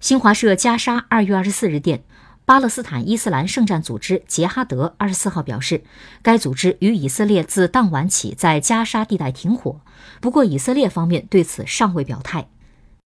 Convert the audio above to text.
新华社加沙二月二十四日电，巴勒斯坦伊斯兰圣战组织杰哈德二十四号表示，该组织与以色列自当晚起在加沙地带停火，不过以色列方面对此尚未表态。